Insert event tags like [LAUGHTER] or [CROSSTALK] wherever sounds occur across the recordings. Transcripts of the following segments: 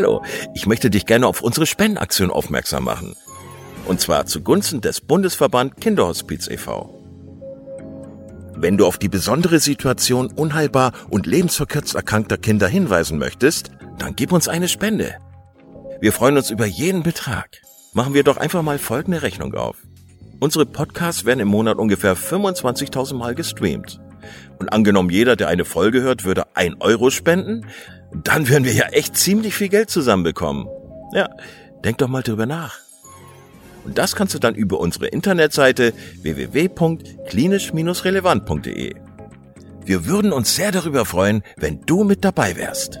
Hallo, ich möchte dich gerne auf unsere Spendenaktion aufmerksam machen. Und zwar zugunsten des Bundesverband Kinderhospiz e.V. Wenn du auf die besondere Situation unheilbar und lebensverkürzt erkrankter Kinder hinweisen möchtest, dann gib uns eine Spende. Wir freuen uns über jeden Betrag. Machen wir doch einfach mal folgende Rechnung auf. Unsere Podcasts werden im Monat ungefähr 25.000 Mal gestreamt. Und angenommen jeder, der eine Folge hört, würde ein Euro spenden, dann werden wir ja echt ziemlich viel Geld zusammenbekommen. Ja, denk doch mal drüber nach. Und das kannst du dann über unsere Internetseite www.klinisch-relevant.de. Wir würden uns sehr darüber freuen, wenn du mit dabei wärst.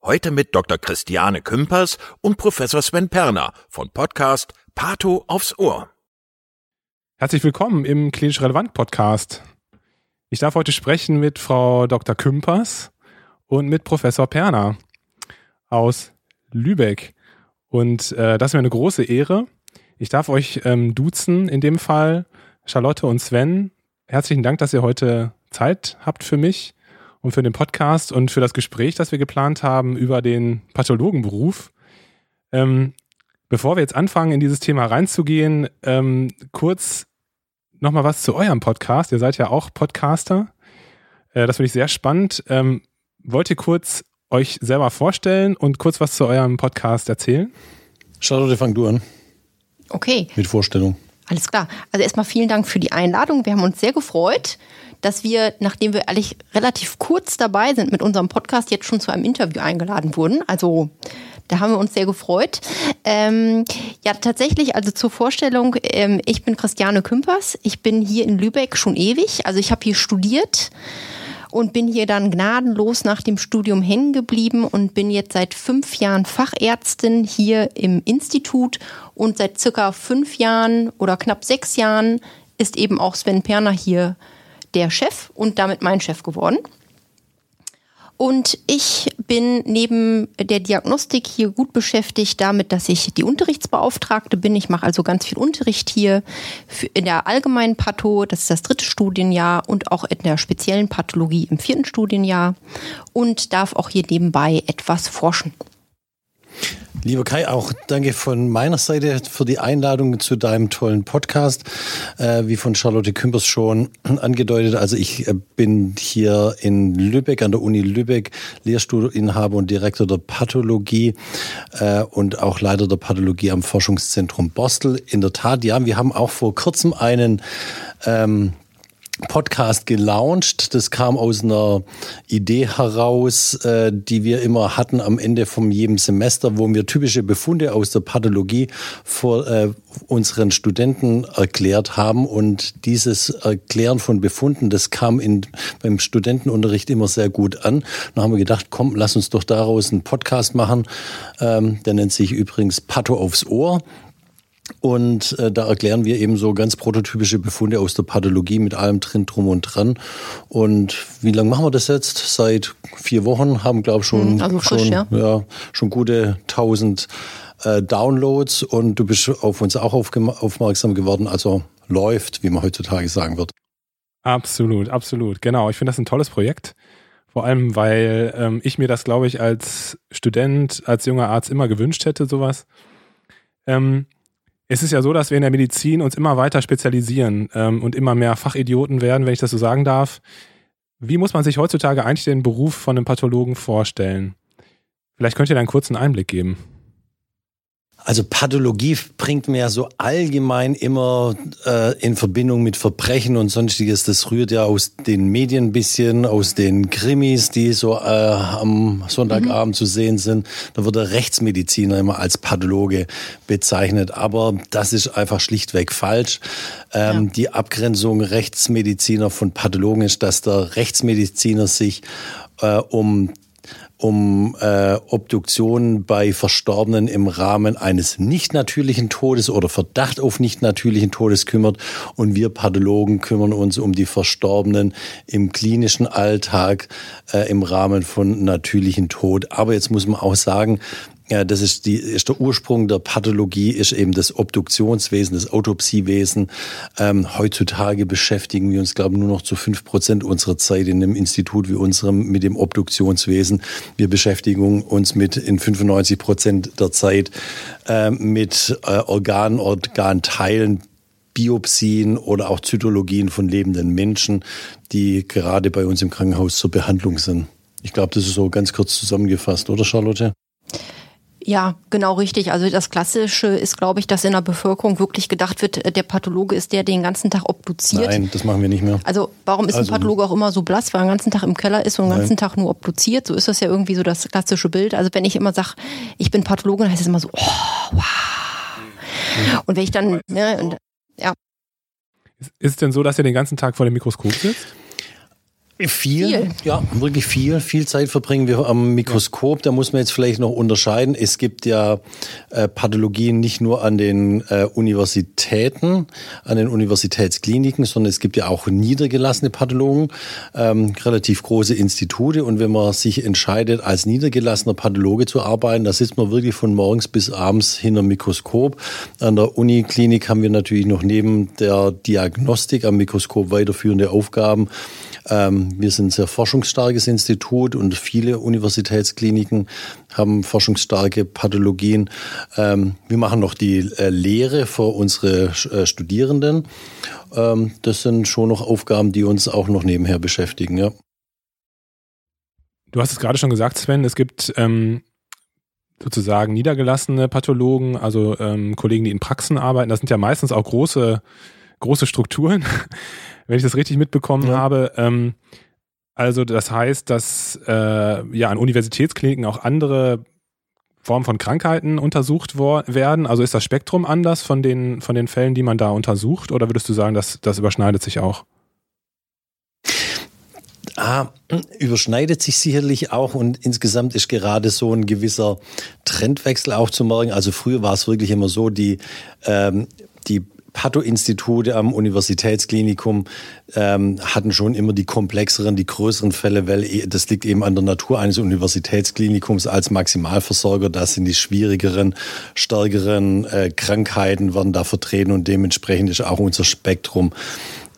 Heute mit Dr. Christiane Kümpers und Professor Sven Perner von Podcast Pato aufs Ohr. Herzlich willkommen im Klinisch Relevant Podcast. Ich darf heute sprechen mit Frau Dr. Kümpers und mit Professor Perner aus Lübeck. Und äh, das ist mir eine große Ehre. Ich darf euch ähm, duzen, in dem Fall Charlotte und Sven. Herzlichen Dank, dass ihr heute Zeit habt für mich und für den Podcast und für das Gespräch, das wir geplant haben über den Pathologenberuf. Ähm, bevor wir jetzt anfangen, in dieses Thema reinzugehen, ähm, kurz nochmal was zu eurem Podcast. Ihr seid ja auch Podcaster. Äh, das finde ich sehr spannend. Ähm, wollt ihr kurz euch selber vorstellen und kurz was zu eurem Podcast erzählen? Charlotte, fang du an. Okay. Mit Vorstellung. Alles klar. Also erstmal vielen Dank für die Einladung. Wir haben uns sehr gefreut dass wir, nachdem wir eigentlich relativ kurz dabei sind mit unserem Podcast, jetzt schon zu einem Interview eingeladen wurden. Also da haben wir uns sehr gefreut. Ähm, ja, tatsächlich, also zur Vorstellung, ähm, ich bin Christiane Kümpers. Ich bin hier in Lübeck schon ewig. Also ich habe hier studiert und bin hier dann gnadenlos nach dem Studium hängen geblieben und bin jetzt seit fünf Jahren Fachärztin hier im Institut und seit circa fünf Jahren oder knapp sechs Jahren ist eben auch Sven Perner hier der Chef und damit mein Chef geworden. Und ich bin neben der Diagnostik hier gut beschäftigt damit, dass ich die Unterrichtsbeauftragte bin. Ich mache also ganz viel Unterricht hier in der allgemeinen Patho, das ist das dritte Studienjahr, und auch in der speziellen Pathologie im vierten Studienjahr und darf auch hier nebenbei etwas forschen. Lieber Kai, auch danke von meiner Seite für die Einladung zu deinem tollen Podcast. Äh, wie von Charlotte Kümpers schon [CLEARS THROAT] angedeutet, also ich äh, bin hier in Lübeck, an der Uni Lübeck, Lehrstuhlinhaber und Direktor der Pathologie äh, und auch Leiter der Pathologie am Forschungszentrum Bostel. In der Tat, ja, wir haben auch vor kurzem einen ähm, Podcast gelauncht. Das kam aus einer Idee heraus, äh, die wir immer hatten am Ende von jedem Semester, wo wir typische Befunde aus der Pathologie vor äh, unseren Studenten erklärt haben. Und dieses Erklären von Befunden, das kam in, beim Studentenunterricht immer sehr gut an. Dann haben wir gedacht, komm, lass uns doch daraus einen Podcast machen. Ähm, der nennt sich übrigens Patho aufs Ohr. Und äh, da erklären wir eben so ganz prototypische Befunde aus der Pathologie mit allem drin, drum und dran. Und wie lange machen wir das jetzt? Seit vier Wochen haben, glaube ich, schon, Hm, also frisch, schon, ja. ja, schon gute 1000 äh, Downloads und du bist auf uns auch aufmerksam geworden. Also läuft, wie man heutzutage sagen wird. Absolut, absolut. Genau. Ich finde das ein tolles Projekt. Vor allem, weil ähm, ich mir das, glaube ich, als Student, als junger Arzt immer gewünscht hätte, sowas. Ähm, es ist ja so, dass wir in der Medizin uns immer weiter spezialisieren ähm, und immer mehr Fachidioten werden, wenn ich das so sagen darf. Wie muss man sich heutzutage eigentlich den Beruf von einem Pathologen vorstellen? Vielleicht könnt ihr da einen kurzen Einblick geben. Also Pathologie bringt mir ja so allgemein immer äh, in Verbindung mit Verbrechen und sonstiges. Das rührt ja aus den Medien ein bisschen, aus den Krimis, die so äh, am Sonntagabend zu sehen sind. Da wird der Rechtsmediziner immer als Pathologe bezeichnet. Aber das ist einfach schlichtweg falsch. Ähm, Ja. Die Abgrenzung Rechtsmediziner von Pathologen ist, dass der Rechtsmediziner sich äh, um um äh, Obduktionen bei Verstorbenen im Rahmen eines nicht natürlichen Todes oder Verdacht auf nicht natürlichen Todes kümmert. Und wir Pathologen kümmern uns um die Verstorbenen im klinischen Alltag äh, im Rahmen von natürlichen Tod. Aber jetzt muss man auch sagen, ja, das ist, die, ist der Ursprung der Pathologie, ist eben das Obduktionswesen, das Autopsiewesen. Ähm, heutzutage beschäftigen wir uns, glaube ich, nur noch zu fünf Prozent unserer Zeit in einem Institut wie unserem mit dem Obduktionswesen. Wir beschäftigen uns mit in 95 Prozent der Zeit äh, mit äh, Organen, Organteilen, Biopsien oder auch Zytologien von lebenden Menschen, die gerade bei uns im Krankenhaus zur Behandlung sind. Ich glaube, das ist so ganz kurz zusammengefasst, oder Charlotte? Ja, genau richtig. Also das Klassische ist, glaube ich, dass in der Bevölkerung wirklich gedacht wird, äh, der Pathologe ist der, der den ganzen Tag obduziert. Nein, das machen wir nicht mehr. Also warum ist Also- ein Pathologe auch immer so blass, weil er den ganzen Tag im Keller ist und den ganzen Tag nur obduziert? So ist das ja irgendwie so das klassische Bild. Also wenn ich immer sage, ich bin Pathologe, dann heißt es immer so, oh, wow. Und wenn ich dann, ne, und, ja, Ist, ist es denn so, dass ihr den ganzen Tag vor dem Mikroskop sitzt? Viel, Viel. ja, wirklich viel. Viel Zeit verbringen wir am Mikroskop. Da muss man jetzt vielleicht noch unterscheiden. Es gibt ja äh, Pathologien nicht nur an den äh, Universitäten, an den Universitätskliniken, sondern es gibt ja auch niedergelassene Pathologen, ähm, relativ große Institute. Und wenn man sich entscheidet, als niedergelassener Pathologe zu arbeiten, da sitzt man wirklich von morgens bis abends hinterm Mikroskop. An der Uniklinik haben wir natürlich noch neben der Diagnostik am Mikroskop weiterführende Aufgaben. Ähm, wir sind ein sehr forschungsstarkes Institut und viele Universitätskliniken haben forschungsstarke Pathologien. Ähm, wir machen noch die äh, Lehre für unsere äh, Studierenden. Ähm, das sind schon noch Aufgaben, die uns auch noch nebenher beschäftigen. Ja. Du hast es gerade schon gesagt, Sven, es gibt ähm, sozusagen niedergelassene Pathologen, also ähm, Kollegen, die in Praxen arbeiten. Das sind ja meistens auch große, große Strukturen, [LAUGHS] wenn ich das richtig mitbekommen Ja. habe. Ähm, also das heißt, dass äh, ja an Universitätskliniken auch andere Formen von Krankheiten untersucht werden. Also ist das Spektrum anders von den, von den Fällen, die man da untersucht? Oder würdest du sagen, dass das überschneidet sich auch? Ah, überschneidet sich sicherlich auch und insgesamt ist gerade so ein gewisser Trendwechsel auch zu merken. Also früher war es wirklich immer so, die, ähm, die Patho-Institute am Universitätsklinikum ähm, hatten schon immer die komplexeren, die größeren Fälle, weil eh- das liegt eben an der Natur eines Universitätsklinikums als Maximalversorger. Da sind die schwierigeren, stärkeren äh, Krankheiten werden da vertreten und dementsprechend ist auch unser Spektrum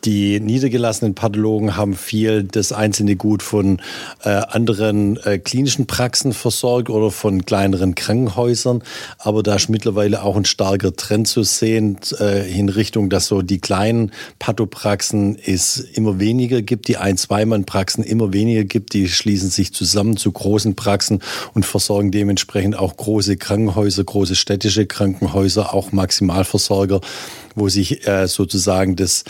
die niedergelassenen Pathologen haben viel das einzelne Gut von äh, anderen äh, klinischen Praxen versorgt oder von kleineren Krankenhäusern. Aber da ist mittlerweile auch ein starker Trend zu sehen äh, in Richtung, dass so die kleinen Pathopraxen es immer weniger gibt, die Ein-Zwei-Mann-Praxen immer weniger gibt. Die schließen sich zusammen zu großen Praxen und versorgen dementsprechend auch große Krankenhäuser, große städtische Krankenhäuser, auch Maximalversorger, wo sich äh, sozusagen das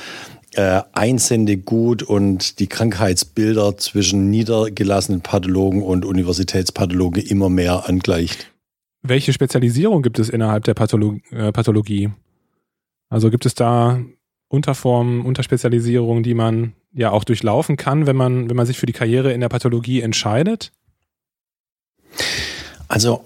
äh, Einsendegut und die Krankheitsbilder zwischen niedergelassenen Pathologen und Universitätspathologen immer mehr angleicht. Welche Spezialisierung gibt es innerhalb der Patholo äh, Pathologie? Also gibt es da Unterformen, Unterspezialisierungen, die man ja auch durchlaufen kann, wenn man, wenn man sich für die Karriere in der Pathologie entscheidet? Also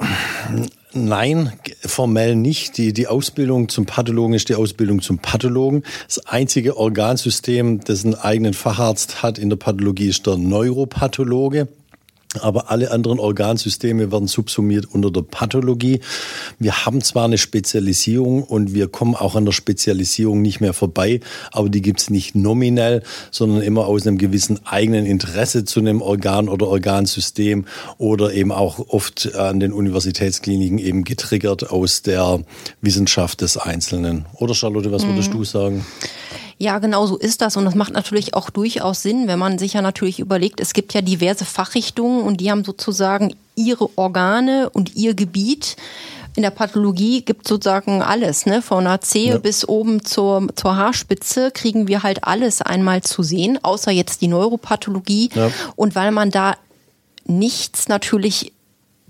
Nein, formell nicht. Die, die Ausbildung zum Pathologen ist die Ausbildung zum Pathologen. Das einzige Organsystem, das einen eigenen Facharzt hat in der Pathologie, ist der Neuropathologe aber alle anderen Organsysteme werden subsumiert unter der Pathologie. Wir haben zwar eine Spezialisierung und wir kommen auch an der Spezialisierung nicht mehr vorbei, aber die gibt's nicht nominell, sondern immer aus einem gewissen eigenen Interesse zu einem Organ oder Organsystem oder eben auch oft an den Universitätskliniken eben getriggert aus der Wissenschaft des Einzelnen. Oder Charlotte, was würdest mhm. du sagen? Ja, genau so ist das. Und das macht natürlich auch durchaus Sinn, wenn man sich ja natürlich überlegt, es gibt ja diverse Fachrichtungen und die haben sozusagen ihre Organe und ihr Gebiet. In der Pathologie gibt sozusagen alles, ne? Von der Zehe ja. bis oben zur, zur Haarspitze kriegen wir halt alles einmal zu sehen, außer jetzt die Neuropathologie. Ja. Und weil man da nichts natürlich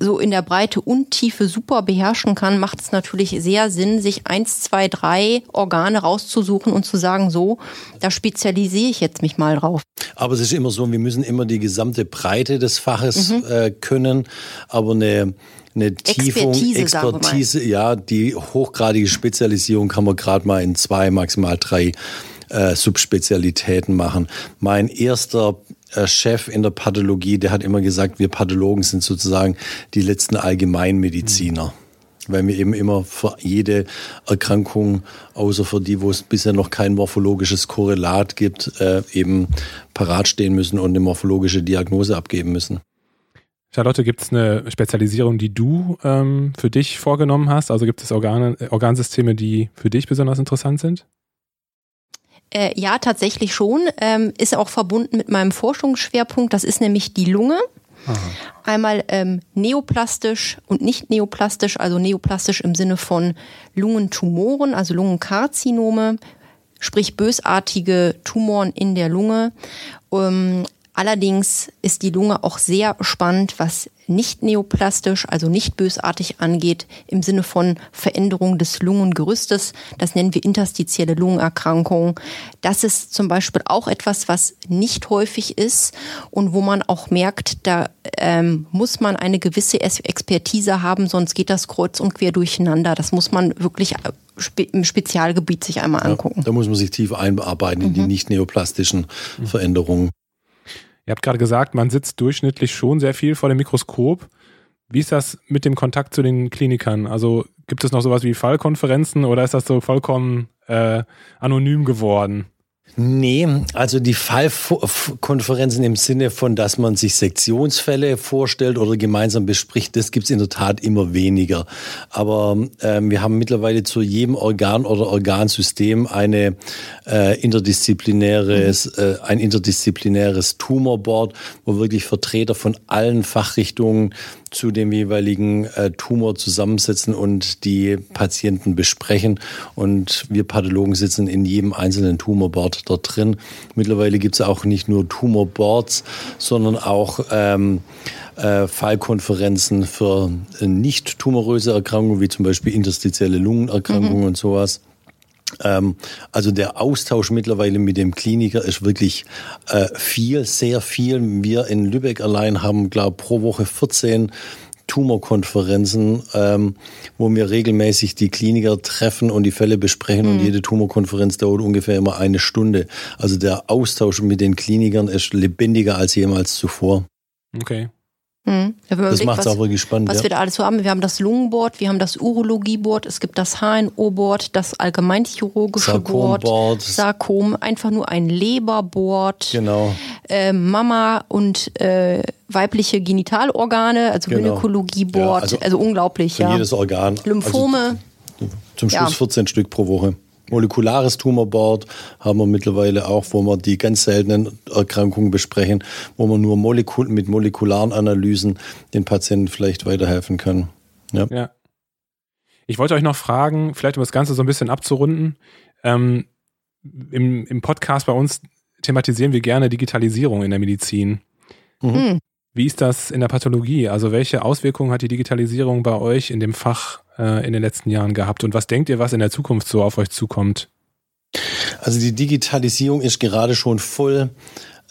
so in der Breite und Tiefe super beherrschen kann, macht es natürlich sehr Sinn, sich eins, zwei, drei Organe rauszusuchen und zu sagen, so, da spezialisiere ich jetzt mich mal drauf. Aber es ist immer so, wir müssen immer die gesamte Breite des Faches mhm. äh, können, aber eine eine Tiefung, Expertise, Expertise ja, die hochgradige Spezialisierung kann man gerade mal in zwei, maximal drei äh, Subspezialitäten machen. Mein erster Chef in der Pathologie, der hat immer gesagt, wir Pathologen sind sozusagen die letzten Allgemeinmediziner. Mhm weil wir eben immer für jede Erkrankung, außer für die, wo es bisher noch kein morphologisches Korrelat gibt, äh, eben parat stehen müssen und eine morphologische Diagnose abgeben müssen. Charlotte, gibt es eine Spezialisierung, die du ähm, für dich vorgenommen hast? Also gibt es Organe, Organsysteme, die für dich besonders interessant sind? Äh, ja, tatsächlich schon. Ähm, ist auch verbunden mit meinem Forschungsschwerpunkt. Das ist nämlich die Lunge. Aha. Einmal ähm, neoplastisch und nicht neoplastisch, also neoplastisch im Sinne von Lungentumoren, also Lungenkarzinome, sprich bösartige Tumoren in der Lunge. Ähm, allerdings ist die Lunge auch sehr spannend, was nicht neoplastisch, also nicht bösartig angeht, im Sinne von Veränderung des Lungengerüstes. Das nennen wir interstitielle Lungenerkrankungen. Das ist zum Beispiel auch etwas, was nicht häufig ist und wo man auch merkt, da ähm, muss man eine gewisse Expertise haben, sonst geht das kreuz und quer durcheinander. Das muss man wirklich äh, im Spezialgebiet sich einmal angucken. Ja, da muss man sich tief einarbeiten in mhm. die nicht neoplastischen Veränderungen. Ihr habt gerade gesagt, man sitzt durchschnittlich schon sehr viel vor dem Mikroskop. Wie ist das mit dem Kontakt zu den Klinikern? Also gibt es noch sowas wie Fallkonferenzen oder ist das so vollkommen äh, anonym geworden? Nee, also die Fallkonferenzen im Sinne von, dass man sich Sektionsfälle vorstellt oder gemeinsam bespricht, das gibt's in der Tat immer weniger. Aber ähm, wir haben mittlerweile zu jedem Organ oder Organsystem eine äh, interdisziplinäres, mhm. äh, ein interdisziplinäres Tumorboard, wo wirklich Vertreter von allen Fachrichtungen zu dem jeweiligen äh, Tumor zusammensetzen und die Patienten besprechen. Und wir Pathologen sitzen in jedem einzelnen Tumorboard dort drin. Mittlerweile gibt es auch nicht nur Tumorboards, sondern auch ähm, äh, Fallkonferenzen für äh, nicht tumoröse Erkrankungen, wie zum Beispiel interstitielle Lungenerkrankungen mhm. und sowas. Ähm, also der Austausch mittlerweile mit dem Kliniker ist wirklich äh, viel, sehr viel. Wir in Lübeck allein haben, glaube pro Woche 14 Tumorkonferenzen, ähm, wo wir regelmäßig die Kliniker treffen und die Fälle besprechen. Mhm. Und jede Tumorkonferenz dauert ungefähr immer eine Stunde. Also der Austausch mit den Klinikern ist lebendiger als jemals zuvor. Okay. Mhm. das macht es auch wirklich spannend. Was ja. wir da alles so haben. Wir haben das Lungenboard, wir haben das Urologieboard, es gibt das HNO-Board, das allgemeinchirurgische Board, Sarkom, einfach nur ein Leberboard, genau. Äh, Mama und äh, weibliche Genitalorgane, also genau. Gynäkologieboard, ja, also, also, unglaublich. Ja. jedes Organ. Lymphome. Also, zum Schluss ja. 14 Stück pro Woche molekulares Tumorboard haben wir mittlerweile auch, wo wir die ganz seltenen Erkrankungen besprechen, wo man nur Molekul mit molekularen Analysen den Patienten vielleicht weiterhelfen kann. Ja. ja. Ich wollte euch noch fragen, vielleicht um das Ganze so ein bisschen abzurunden. Ähm, im, Im Podcast bei uns thematisieren wir gerne Digitalisierung in der Medizin. Mhm. Hm. Wie ist das in der Pathologie? Also welche Auswirkungen hat die Digitalisierung bei euch in dem Fach äh, in den letzten Jahren gehabt? Und was denkt ihr, was in der Zukunft so auf euch zukommt? Also die Digitalisierung ist gerade schon voll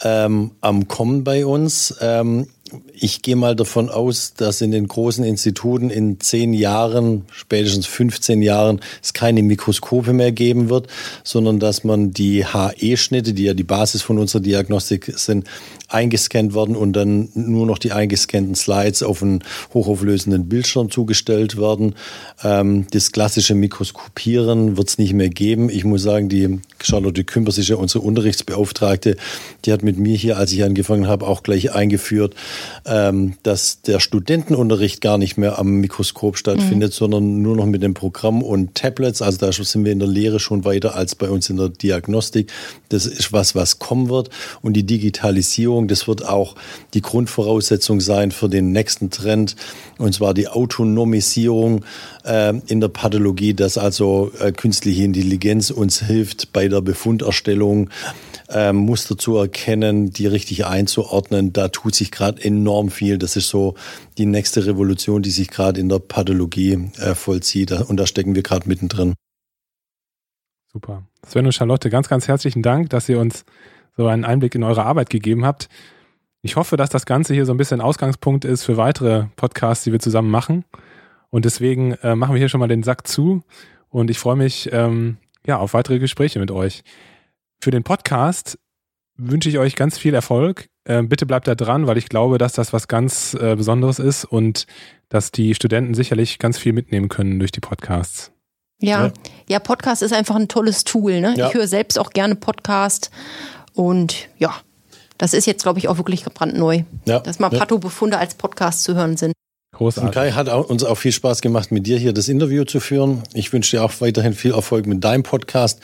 ähm, am Kommen bei uns. Ähm, ich gehe mal davon aus, dass in den großen Instituten in zehn Jahren, spätestens 15 Jahren, es keine Mikroskope mehr geben wird, sondern dass man die HE-Schnitte, die ja die Basis von unserer Diagnostik sind, eingescannt werden und dann nur noch die eingescannten Slides auf einen hochauflösenden Bildschirm zugestellt werden. Ähm, das klassische Mikroskopieren wird es nicht mehr geben. Ich muss sagen, die Charlotte Kümpers ist ja unsere Unterrichtsbeauftragte. Die hat mit mir hier, als ich angefangen habe, auch gleich eingeführt, dass der Studentenunterricht gar nicht mehr am Mikroskop stattfindet, mhm. sondern nur noch mit dem Programm und Tablets. Also da sind wir in der Lehre schon weiter als bei uns in der Diagnostik. Das ist was, was kommen wird. Und die Digitalisierung, das wird auch die Grundvoraussetzung sein für den nächsten Trend, und zwar die Autonomisierung äh, in der Pathologie, dass also äh, künstliche Intelligenz uns hilft bei der Befunderstellung ähm, Muster zu erkennen, die richtig einzuordnen. Da tut sich gerade enorm viel. Das ist so die nächste Revolution, die sich gerade in der Pathologie äh, vollzieht. Und da stecken wir gerade mittendrin. Super. Sven und Charlotte, ganz, ganz herzlichen Dank, dass ihr uns so einen Einblick in eure Arbeit gegeben habt. Ich hoffe, dass das Ganze hier so ein bisschen Ausgangspunkt ist für weitere Podcasts, die wir zusammen machen. Und deswegen äh, machen wir hier schon mal den Sack zu. Und ich freue mich ähm, ja auf weitere Gespräche mit euch. Für den Podcast wünsche ich euch ganz viel Erfolg. Äh, bitte bleibt da dran, weil ich glaube, dass das was ganz äh, Besonderes ist und dass die Studenten sicherlich ganz viel mitnehmen können durch die Podcasts. Ja, ja, ja Podcast ist einfach ein tolles Tool. Ne? Ja. Ich höre selbst auch gerne Podcast und ja, das ist jetzt, glaube ich, auch wirklich brandneu, ja. dass mal Patho-Befunde als Podcast zu hören sind. Großartig. Und Kai hat auch, uns auch viel Spaß gemacht, mit dir hier das Interview zu führen. Ich wünsche dir auch weiterhin viel Erfolg mit deinem Podcast.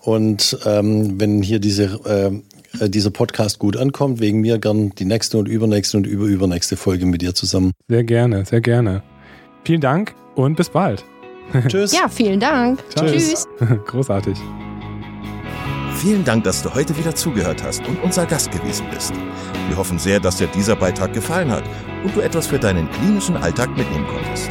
Und ähm, wenn hier diese, äh, dieser Podcast gut ankommt, wegen mir gern die nächste und übernächste und überübernächste Folge mit dir zusammen. Sehr gerne, sehr gerne. Vielen Dank und bis bald. [LAUGHS] Tschüss. Ja, vielen Dank. Tschüss. [LAUGHS] Großartig. Vielen Dank, dass du heute wieder zugehört hast und unser Gast gewesen bist. Wir hoffen sehr, dass dir dieser Beitrag gefallen hat und du etwas für deinen klinischen Alltag mitnehmen konntest.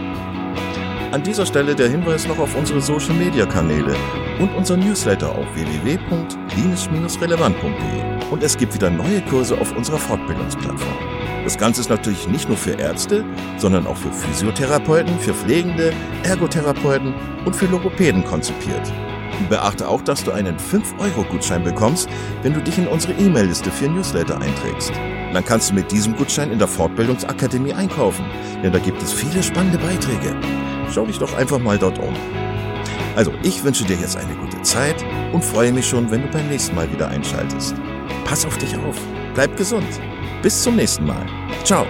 An dieser Stelle der Hinweis noch auf unsere Social Media Kanäle und unser Newsletter auf www.klinisch-relevant.de. Und es gibt wieder neue Kurse auf unserer Fortbildungsplattform. Das Ganze ist natürlich nicht nur für Ärzte, sondern auch für Physiotherapeuten, für Pflegende, Ergotherapeuten und für Logopäden konzipiert. Beachte auch, dass du einen 5-Euro-Gutschein bekommst, wenn du dich in unsere E-Mail-Liste für Newsletter einträgst. Dann kannst du mit diesem Gutschein in der Fortbildungsakademie einkaufen, denn da gibt es viele spannende Beiträge. Schau dich doch einfach mal dort um. Also, ich wünsche dir jetzt eine gute Zeit und freue mich schon, wenn du beim nächsten Mal wieder einschaltest. Pass auf dich auf, bleib gesund bis zum nächsten Mal. Ciao.